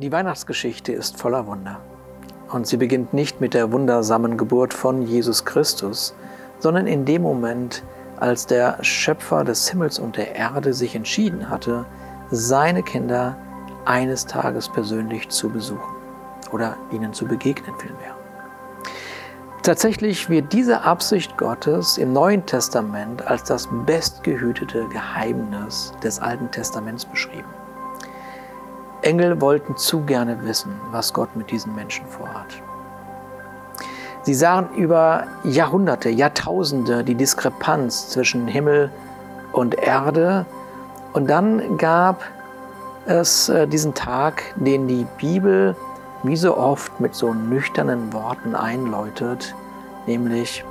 Die Weihnachtsgeschichte ist voller Wunder. Und sie beginnt nicht mit der wundersamen Geburt von Jesus Christus, sondern in dem Moment, als der Schöpfer des Himmels und der Erde sich entschieden hatte, seine Kinder eines Tages persönlich zu besuchen oder ihnen zu begegnen vielmehr. Tatsächlich wird diese Absicht Gottes im Neuen Testament als das bestgehütete Geheimnis des Alten Testaments beschrieben. Engel wollten zu gerne wissen, was Gott mit diesen Menschen vorhat. Sie sahen über Jahrhunderte, Jahrtausende die Diskrepanz zwischen Himmel und Erde. Und dann gab es äh, diesen Tag, den die Bibel wie so oft mit so nüchternen Worten einläutet, nämlich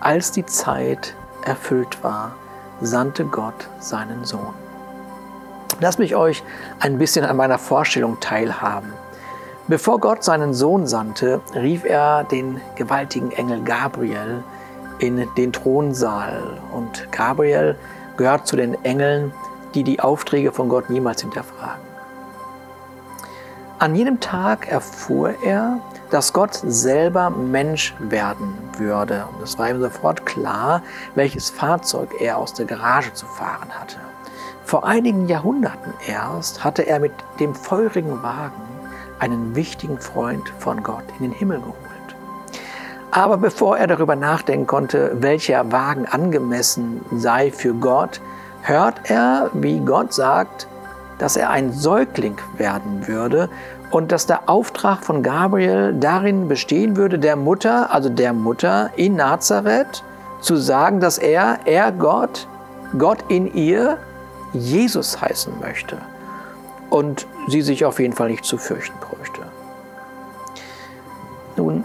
als die Zeit erfüllt war, sandte Gott seinen Sohn. Lasst mich euch ein bisschen an meiner Vorstellung teilhaben. Bevor Gott seinen Sohn sandte, rief er den gewaltigen Engel Gabriel in den Thronsaal. Und Gabriel gehört zu den Engeln, die die Aufträge von Gott niemals hinterfragen. An jenem Tag erfuhr er, dass Gott selber Mensch werden würde. Und es war ihm sofort klar, welches Fahrzeug er aus der Garage zu fahren hatte. Vor einigen Jahrhunderten erst hatte er mit dem feurigen Wagen einen wichtigen Freund von Gott in den Himmel geholt. Aber bevor er darüber nachdenken konnte, welcher Wagen angemessen sei für Gott, hört er, wie Gott sagt, dass er ein Säugling werden würde und dass der Auftrag von Gabriel darin bestehen würde, der Mutter, also der Mutter in Nazareth, zu sagen, dass er, er Gott, Gott in ihr, Jesus heißen möchte und sie sich auf jeden Fall nicht zu fürchten bräuchte. Nun,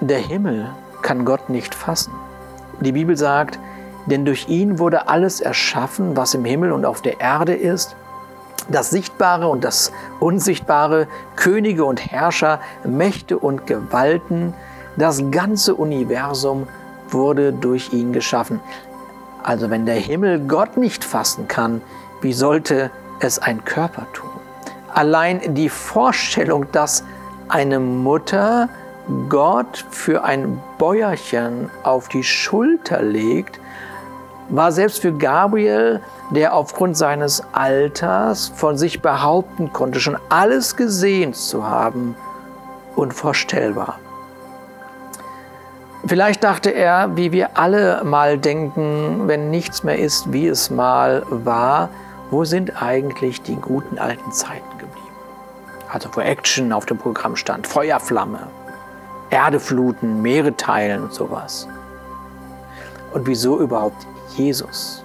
der Himmel kann Gott nicht fassen. Die Bibel sagt, denn durch ihn wurde alles erschaffen, was im Himmel und auf der Erde ist, das Sichtbare und das Unsichtbare, Könige und Herrscher, Mächte und Gewalten, das ganze Universum wurde durch ihn geschaffen. Also wenn der Himmel Gott nicht fassen kann, wie sollte es ein Körper tun? Allein die Vorstellung, dass eine Mutter Gott für ein Bäuerchen auf die Schulter legt, war selbst für Gabriel, der aufgrund seines Alters von sich behaupten konnte, schon alles gesehen zu haben, unvorstellbar. Vielleicht dachte er, wie wir alle mal denken, wenn nichts mehr ist, wie es mal war, wo sind eigentlich die guten alten Zeiten geblieben? Also wo Action auf dem Programm stand, Feuerflamme, Erde fluten, Meere teilen und sowas. Und wieso überhaupt Jesus?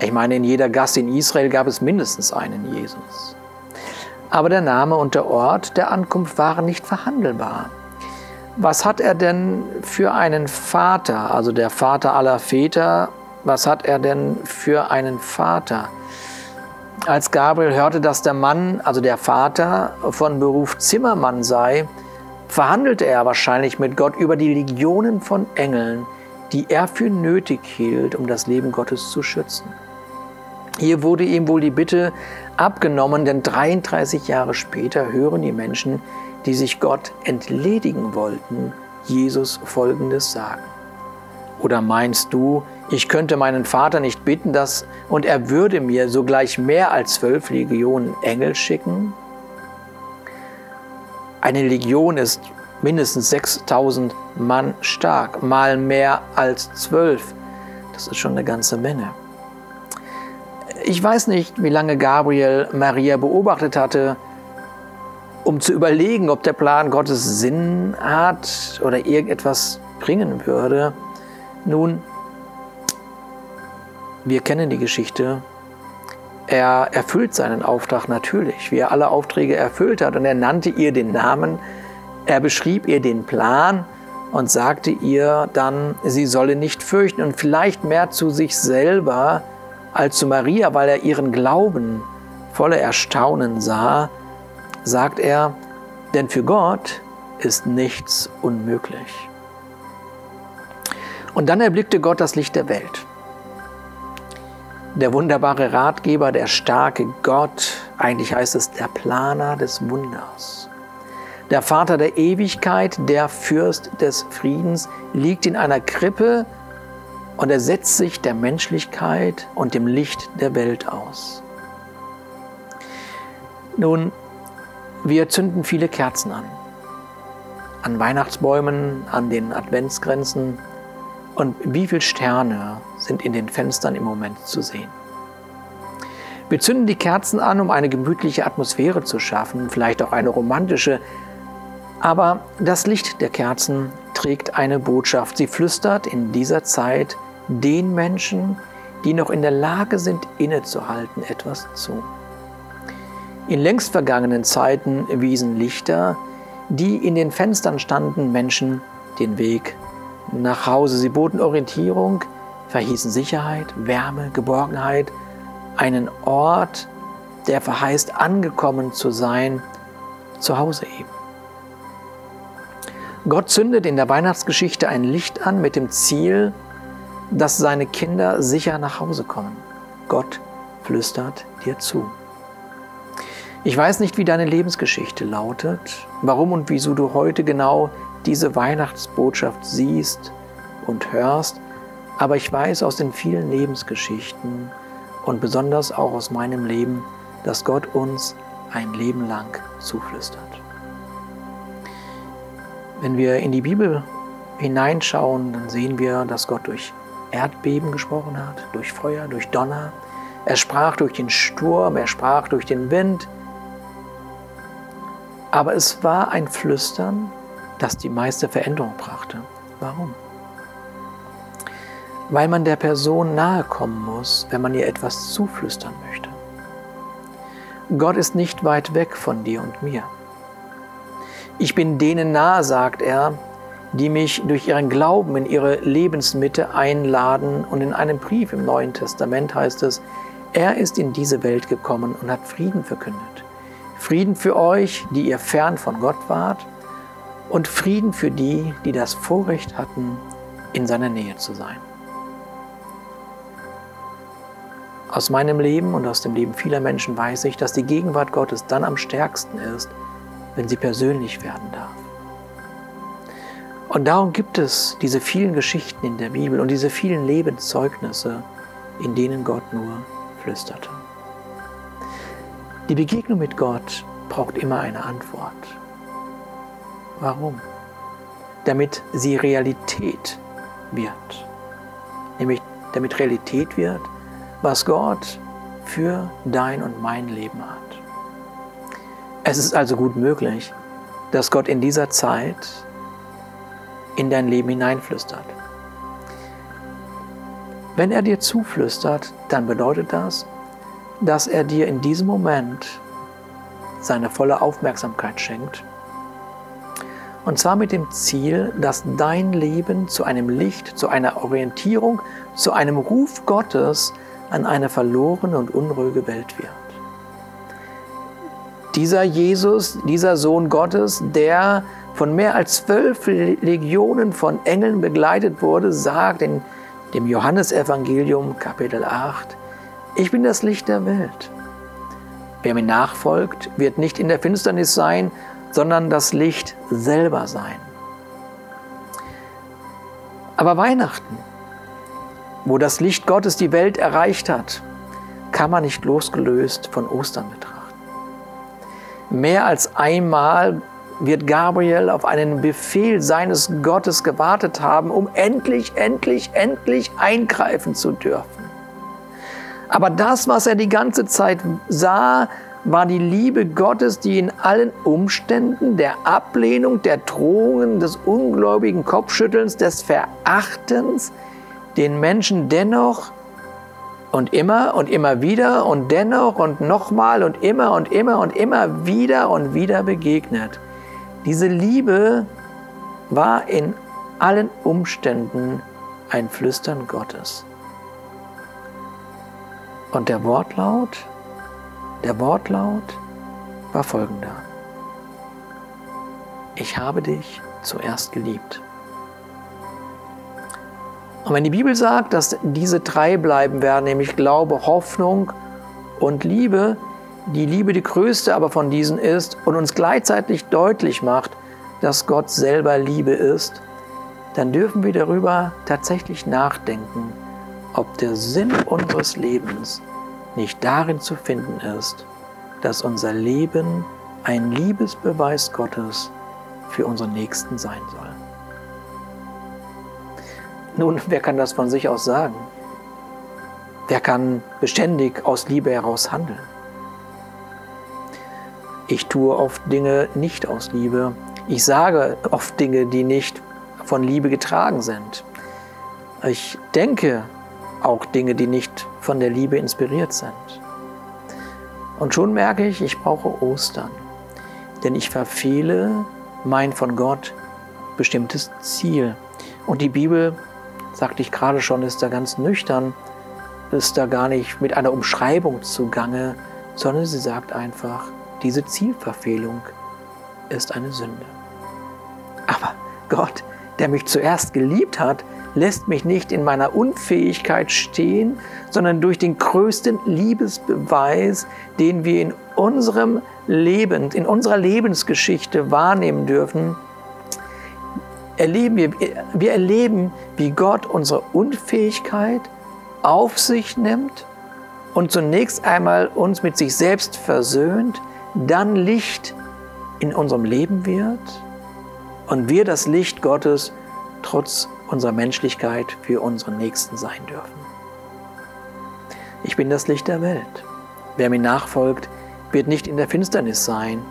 Ich meine, in jeder Gasse in Israel gab es mindestens einen Jesus. Aber der Name und der Ort der Ankunft waren nicht verhandelbar was hat er denn für einen Vater, also der Vater aller Väter, was hat er denn für einen Vater? Als Gabriel hörte, dass der Mann, also der Vater, von Beruf Zimmermann sei, verhandelte er wahrscheinlich mit Gott über die Legionen von Engeln, die er für nötig hielt, um das Leben Gottes zu schützen. Hier wurde ihm wohl die Bitte abgenommen, denn 33 Jahre später hören die Menschen die sich Gott entledigen wollten, Jesus Folgendes sagen. Oder meinst du, ich könnte meinen Vater nicht bitten, dass und er würde mir sogleich mehr als zwölf Legionen Engel schicken? Eine Legion ist mindestens 6000 Mann stark, mal mehr als zwölf. Das ist schon eine ganze Menge. Ich weiß nicht, wie lange Gabriel Maria beobachtet hatte, um zu überlegen, ob der Plan Gottes Sinn hat oder irgendetwas bringen würde. Nun, wir kennen die Geschichte. Er erfüllt seinen Auftrag natürlich, wie er alle Aufträge erfüllt hat. Und er nannte ihr den Namen, er beschrieb ihr den Plan und sagte ihr dann, sie solle nicht fürchten und vielleicht mehr zu sich selber als zu Maria, weil er ihren Glauben voller Erstaunen sah sagt er, denn für Gott ist nichts unmöglich. Und dann erblickte Gott das Licht der Welt. Der wunderbare Ratgeber, der starke Gott, Eigentlich heißt es der Planer des Wunders. Der Vater der Ewigkeit, der Fürst des Friedens, liegt in einer Krippe und er setzt sich der Menschlichkeit und dem Licht der Welt aus. Nun, wir zünden viele Kerzen an. An Weihnachtsbäumen, an den Adventsgrenzen. Und wie viele Sterne sind in den Fenstern im Moment zu sehen? Wir zünden die Kerzen an, um eine gemütliche Atmosphäre zu schaffen, vielleicht auch eine romantische. Aber das Licht der Kerzen trägt eine Botschaft. Sie flüstert in dieser Zeit den Menschen, die noch in der Lage sind, innezuhalten, etwas zu. In längst vergangenen Zeiten wiesen Lichter, die in den Fenstern standen, Menschen den Weg nach Hause. Sie boten Orientierung, verhießen Sicherheit, Wärme, Geborgenheit, einen Ort, der verheißt, angekommen zu sein, zu Hause eben. Gott zündet in der Weihnachtsgeschichte ein Licht an mit dem Ziel, dass seine Kinder sicher nach Hause kommen. Gott flüstert dir zu. Ich weiß nicht, wie deine Lebensgeschichte lautet, warum und wieso du heute genau diese Weihnachtsbotschaft siehst und hörst, aber ich weiß aus den vielen Lebensgeschichten und besonders auch aus meinem Leben, dass Gott uns ein Leben lang zuflüstert. Wenn wir in die Bibel hineinschauen, dann sehen wir, dass Gott durch Erdbeben gesprochen hat, durch Feuer, durch Donner. Er sprach durch den Sturm, er sprach durch den Wind, aber es war ein Flüstern, das die meiste Veränderung brachte. Warum? Weil man der Person nahe kommen muss, wenn man ihr etwas zuflüstern möchte. Gott ist nicht weit weg von dir und mir. Ich bin denen nahe, sagt er, die mich durch ihren Glauben in ihre Lebensmitte einladen. Und in einem Brief im Neuen Testament heißt es, er ist in diese Welt gekommen und hat Frieden verkündet. Frieden für euch, die ihr fern von Gott wart, und Frieden für die, die das Vorrecht hatten, in seiner Nähe zu sein. Aus meinem Leben und aus dem Leben vieler Menschen weiß ich, dass die Gegenwart Gottes dann am stärksten ist, wenn sie persönlich werden darf. Und darum gibt es diese vielen Geschichten in der Bibel und diese vielen Lebenszeugnisse, in denen Gott nur flüsterte. Die Begegnung mit Gott braucht immer eine Antwort. Warum? Damit sie Realität wird. Nämlich damit Realität wird, was Gott für dein und mein Leben hat. Es ist also gut möglich, dass Gott in dieser Zeit in dein Leben hineinflüstert. Wenn er dir zuflüstert, dann bedeutet das, dass er dir in diesem Moment seine volle Aufmerksamkeit schenkt. Und zwar mit dem Ziel, dass dein Leben zu einem Licht, zu einer Orientierung, zu einem Ruf Gottes an eine verlorene und unruhige Welt wird. Dieser Jesus, dieser Sohn Gottes, der von mehr als zwölf Legionen von Engeln begleitet wurde, sagt in dem Johannesevangelium Kapitel 8, ich bin das Licht der Welt. Wer mir nachfolgt, wird nicht in der Finsternis sein, sondern das Licht selber sein. Aber Weihnachten, wo das Licht Gottes die Welt erreicht hat, kann man nicht losgelöst von Ostern betrachten. Mehr als einmal wird Gabriel auf einen Befehl seines Gottes gewartet haben, um endlich, endlich, endlich eingreifen zu dürfen. Aber das, was er die ganze Zeit sah, war die Liebe Gottes, die in allen Umständen der Ablehnung, der Drohungen, des ungläubigen Kopfschüttelns, des Verachtens den Menschen dennoch und immer und immer wieder und dennoch und nochmal und immer und immer und immer wieder und wieder begegnet. Diese Liebe war in allen Umständen ein Flüstern Gottes. Und der Wortlaut, der Wortlaut war folgender. Ich habe dich zuerst geliebt. Und wenn die Bibel sagt, dass diese drei bleiben werden, nämlich Glaube, Hoffnung und Liebe, die Liebe die größte aber von diesen ist und uns gleichzeitig deutlich macht, dass Gott selber Liebe ist, dann dürfen wir darüber tatsächlich nachdenken, ob der Sinn unseres Lebens nicht darin zu finden ist, dass unser Leben ein Liebesbeweis Gottes für unseren Nächsten sein soll. Nun, wer kann das von sich aus sagen? Wer kann beständig aus Liebe heraus handeln? Ich tue oft Dinge nicht aus Liebe. Ich sage oft Dinge, die nicht von Liebe getragen sind. Ich denke auch Dinge, die nicht von der Liebe inspiriert sind. Und schon merke ich, ich brauche Ostern, denn ich verfehle mein von Gott bestimmtes Ziel. Und die Bibel, sagte ich gerade schon, ist da ganz nüchtern, ist da gar nicht mit einer Umschreibung zugange, sondern sie sagt einfach, diese Zielverfehlung ist eine Sünde. Aber Gott, der mich zuerst geliebt hat, lässt mich nicht in meiner Unfähigkeit stehen, sondern durch den größten Liebesbeweis, den wir in unserem Leben, in unserer Lebensgeschichte wahrnehmen dürfen, erleben wir, wir erleben, wie Gott unsere Unfähigkeit auf sich nimmt und zunächst einmal uns mit sich selbst versöhnt, dann Licht in unserem Leben wird und wir das Licht Gottes trotz unserer Menschlichkeit für unseren Nächsten sein dürfen. Ich bin das Licht der Welt. Wer mir nachfolgt, wird nicht in der Finsternis sein,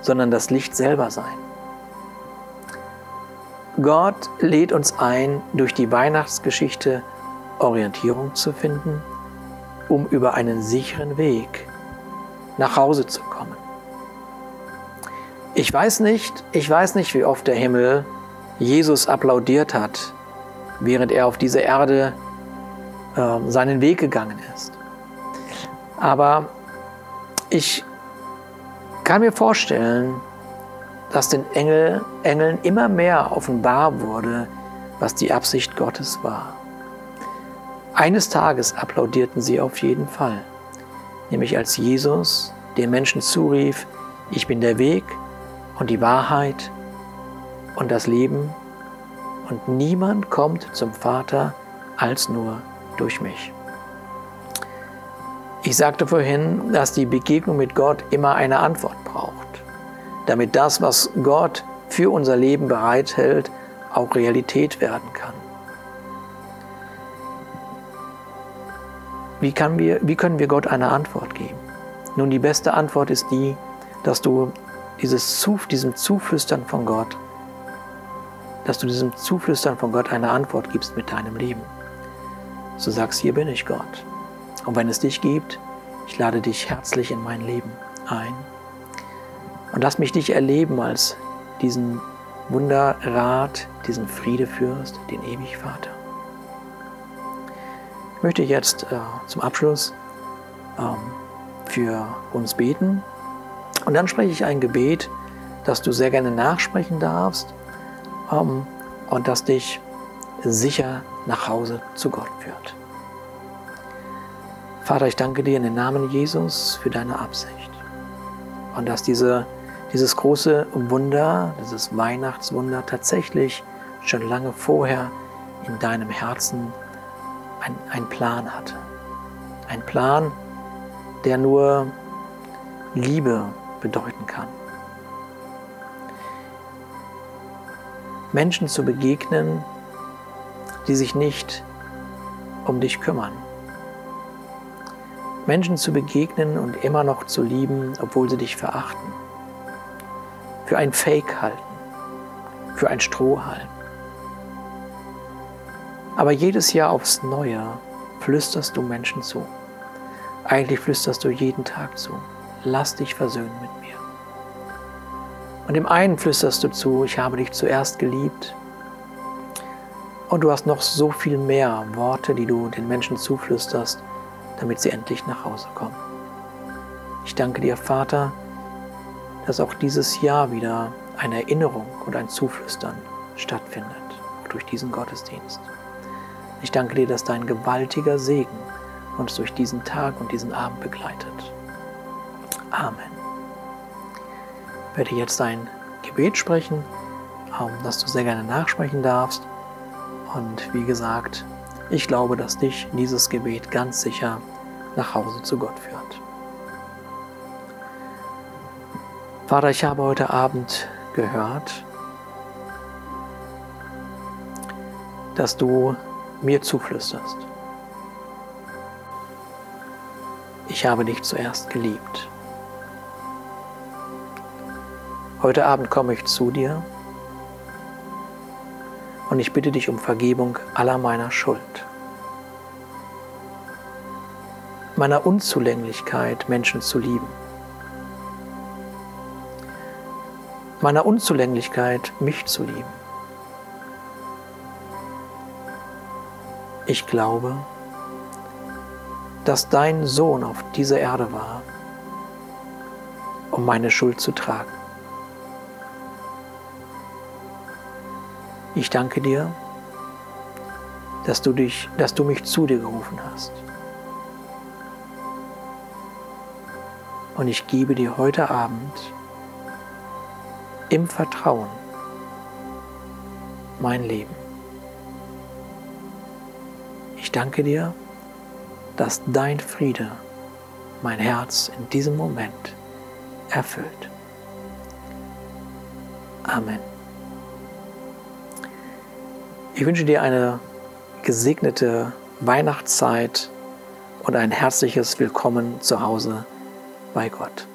sondern das Licht selber sein. Gott lädt uns ein, durch die Weihnachtsgeschichte Orientierung zu finden, um über einen sicheren Weg nach Hause zu kommen. Ich weiß nicht, ich weiß nicht, wie oft der Himmel Jesus applaudiert hat, während er auf dieser Erde äh, seinen Weg gegangen ist. Aber ich kann mir vorstellen, dass den Engel, Engeln immer mehr offenbar wurde, was die Absicht Gottes war. Eines Tages applaudierten sie auf jeden Fall, nämlich als Jesus den Menschen zurief, ich bin der Weg und die Wahrheit und das Leben und niemand kommt zum Vater als nur durch mich. Ich sagte vorhin, dass die Begegnung mit Gott immer eine Antwort braucht, damit das, was Gott für unser Leben bereithält, auch Realität werden kann. Wie, wir, wie können wir Gott eine Antwort geben? Nun, die beste Antwort ist die, dass du dieses Zu, diesem Zuflüstern von Gott, dass du diesem Zuflüstern von Gott eine Antwort gibst mit deinem Leben. So sagst, hier bin ich Gott. Und wenn es dich gibt, ich lade dich herzlich in mein Leben ein. Und lass mich dich erleben als diesen Wunderrat, diesen Friedefürst, den ewig Vater. Ich möchte jetzt äh, zum Abschluss ähm, für uns beten. Und dann spreche ich ein Gebet, das du sehr gerne nachsprechen darfst ähm, und das dich sicher nach Hause zu Gott führt. Vater, ich danke dir in den Namen Jesus für deine Absicht und dass diese, dieses große Wunder, dieses Weihnachtswunder tatsächlich schon lange vorher in deinem Herzen einen Plan hatte. Ein Plan, der nur Liebe bedeuten kann. Menschen zu begegnen, die sich nicht um dich kümmern. Menschen zu begegnen und immer noch zu lieben, obwohl sie dich verachten. Für ein Fake halten, für ein Strohhalm. Aber jedes Jahr aufs Neue flüsterst du Menschen zu. Eigentlich flüsterst du jeden Tag zu. Lass dich versöhnen mit mir. Und dem einen flüsterst du zu, ich habe dich zuerst geliebt. Und du hast noch so viel mehr Worte, die du den Menschen zuflüsterst, damit sie endlich nach Hause kommen. Ich danke dir, Vater, dass auch dieses Jahr wieder eine Erinnerung und ein Zuflüstern stattfindet, auch durch diesen Gottesdienst. Ich danke dir, dass dein gewaltiger Segen uns durch diesen Tag und diesen Abend begleitet. Amen. Ich werde jetzt ein Gebet sprechen, ähm, das du sehr gerne nachsprechen darfst. Und wie gesagt, ich glaube, dass dich dieses Gebet ganz sicher nach Hause zu Gott führt. Vater, ich habe heute Abend gehört, dass du mir zuflüsterst. Ich habe dich zuerst geliebt. Heute Abend komme ich zu dir und ich bitte dich um Vergebung aller meiner Schuld, meiner Unzulänglichkeit, Menschen zu lieben, meiner Unzulänglichkeit, mich zu lieben. Ich glaube, dass dein Sohn auf dieser Erde war, um meine Schuld zu tragen. Ich danke dir, dass du, dich, dass du mich zu dir gerufen hast. Und ich gebe dir heute Abend im Vertrauen mein Leben. Ich danke dir, dass dein Friede mein Herz in diesem Moment erfüllt. Amen. Ich wünsche dir eine gesegnete Weihnachtszeit und ein herzliches Willkommen zu Hause bei Gott.